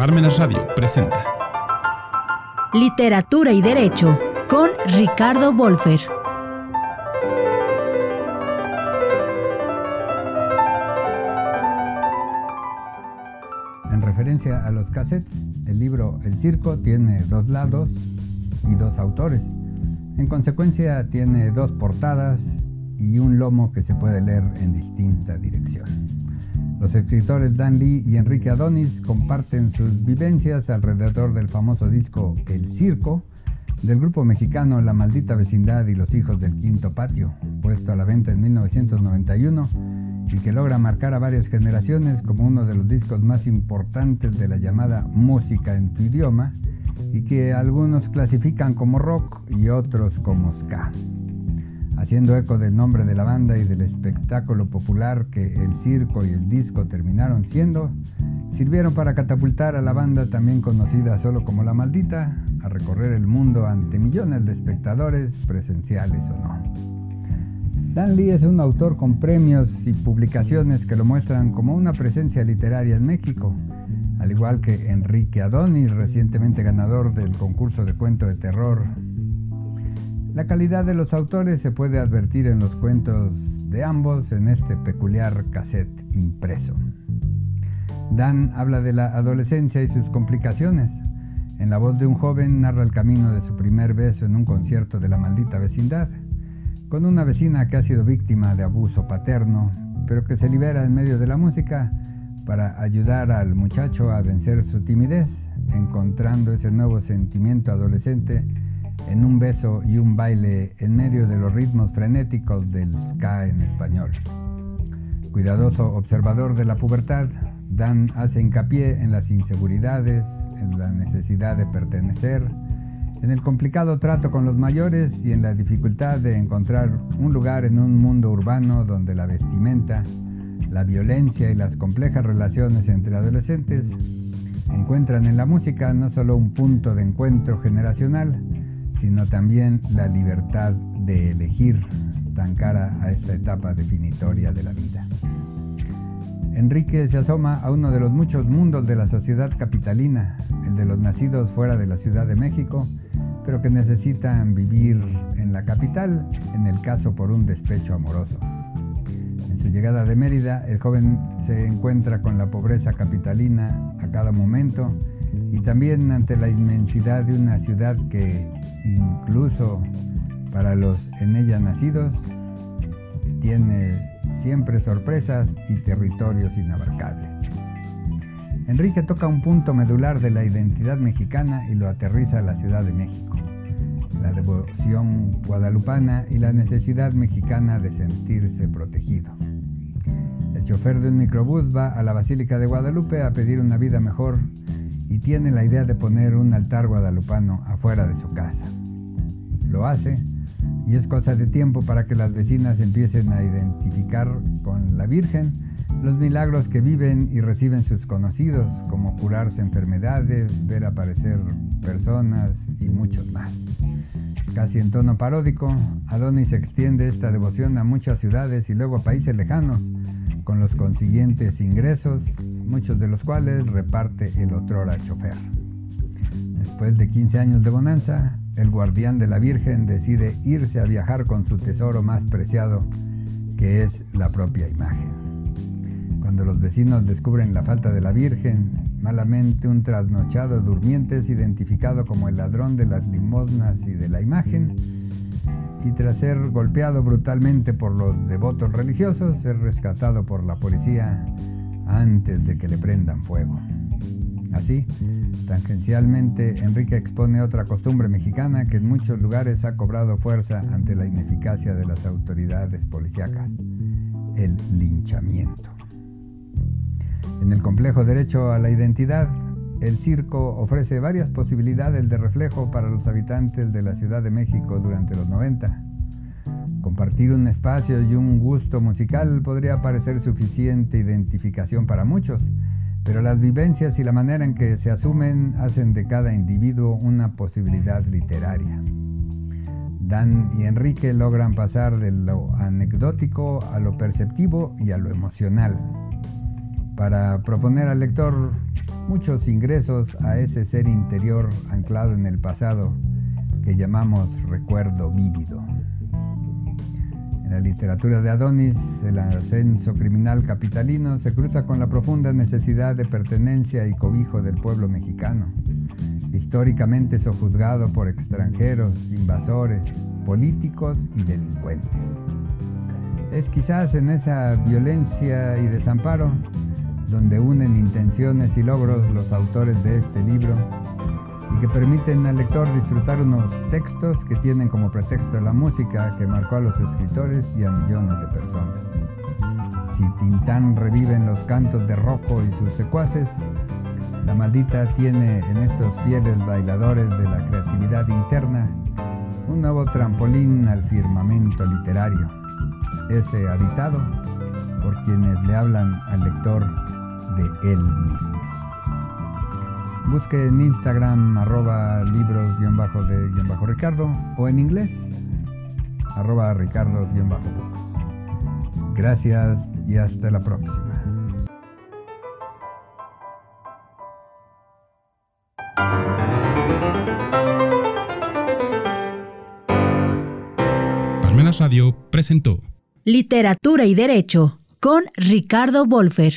Parmenas Radio presenta Literatura y Derecho con Ricardo Wolfer. En referencia a los cassettes, el libro El Circo tiene dos lados y dos autores. En consecuencia tiene dos portadas y un lomo que se puede leer en distinta dirección. Los escritores Dan Lee y Enrique Adonis comparten sus vivencias alrededor del famoso disco El Circo del grupo mexicano La Maldita Vecindad y los Hijos del Quinto Patio, puesto a la venta en 1991 y que logra marcar a varias generaciones como uno de los discos más importantes de la llamada música en tu idioma y que algunos clasifican como rock y otros como ska haciendo eco del nombre de la banda y del espectáculo popular que el circo y el disco terminaron siendo, sirvieron para catapultar a la banda también conocida solo como La Maldita a recorrer el mundo ante millones de espectadores, presenciales o no. Dan Lee es un autor con premios y publicaciones que lo muestran como una presencia literaria en México, al igual que Enrique Adonis, recientemente ganador del concurso de cuento de terror la calidad de los autores se puede advertir en los cuentos de ambos en este peculiar cassette impreso. Dan habla de la adolescencia y sus complicaciones. En la voz de un joven narra el camino de su primer beso en un concierto de la maldita vecindad, con una vecina que ha sido víctima de abuso paterno, pero que se libera en medio de la música para ayudar al muchacho a vencer su timidez, encontrando ese nuevo sentimiento adolescente en un beso y un baile en medio de los ritmos frenéticos del ska en español. Cuidadoso observador de la pubertad, Dan hace hincapié en las inseguridades, en la necesidad de pertenecer, en el complicado trato con los mayores y en la dificultad de encontrar un lugar en un mundo urbano donde la vestimenta, la violencia y las complejas relaciones entre adolescentes encuentran en la música no solo un punto de encuentro generacional, sino también la libertad de elegir tan cara a esta etapa definitoria de la vida. Enrique se asoma a uno de los muchos mundos de la sociedad capitalina, el de los nacidos fuera de la Ciudad de México, pero que necesitan vivir en la capital, en el caso por un despecho amoroso. En su llegada de Mérida, el joven se encuentra con la pobreza capitalina a cada momento y también ante la inmensidad de una ciudad que incluso para los en ella nacidos, tiene siempre sorpresas y territorios inabarcables. Enrique toca un punto medular de la identidad mexicana y lo aterriza a la Ciudad de México, la devoción guadalupana y la necesidad mexicana de sentirse protegido. El chofer de un microbús va a la Basílica de Guadalupe a pedir una vida mejor y tiene la idea de poner un altar guadalupano afuera de su casa. Lo hace y es cosa de tiempo para que las vecinas empiecen a identificar con la Virgen los milagros que viven y reciben sus conocidos, como curarse enfermedades, ver aparecer personas y muchos más. Casi en tono paródico, Adonis extiende esta devoción a muchas ciudades y luego a países lejanos, con los consiguientes ingresos, muchos de los cuales reparte el otrora chofer. Después de 15 años de bonanza, el guardián de la Virgen decide irse a viajar con su tesoro más preciado, que es la propia imagen. Cuando los vecinos descubren la falta de la Virgen, malamente un trasnochado durmiente es identificado como el ladrón de las limosnas y de la imagen, y tras ser golpeado brutalmente por los devotos religiosos, es rescatado por la policía antes de que le prendan fuego. Así, tangencialmente, Enrique expone otra costumbre mexicana que en muchos lugares ha cobrado fuerza ante la ineficacia de las autoridades policíacas, el linchamiento. En el complejo derecho a la identidad, el circo ofrece varias posibilidades de reflejo para los habitantes de la Ciudad de México durante los 90. Compartir un espacio y un gusto musical podría parecer suficiente identificación para muchos, pero las vivencias y la manera en que se asumen hacen de cada individuo una posibilidad literaria. Dan y Enrique logran pasar de lo anecdótico a lo perceptivo y a lo emocional, para proponer al lector muchos ingresos a ese ser interior anclado en el pasado que llamamos recuerdo vívido. En la literatura de Adonis, el ascenso criminal capitalino se cruza con la profunda necesidad de pertenencia y cobijo del pueblo mexicano, históricamente sojuzgado por extranjeros, invasores, políticos y delincuentes. Es quizás en esa violencia y desamparo donde unen intenciones y logros los autores de este libro y que permiten al lector disfrutar unos textos que tienen como pretexto la música que marcó a los escritores y a millones de personas. Si Tintán revive en los cantos de Rocco y sus secuaces, la maldita tiene en estos fieles bailadores de la creatividad interna un nuevo trampolín al firmamento literario, ese habitado por quienes le hablan al lector de él mismo. Busque en Instagram arroba libros-de-ricardo o en inglés arroba ricardo-books. Gracias y hasta la próxima. Palmenas Radio presentó Literatura y Derecho con Ricardo Wolfer.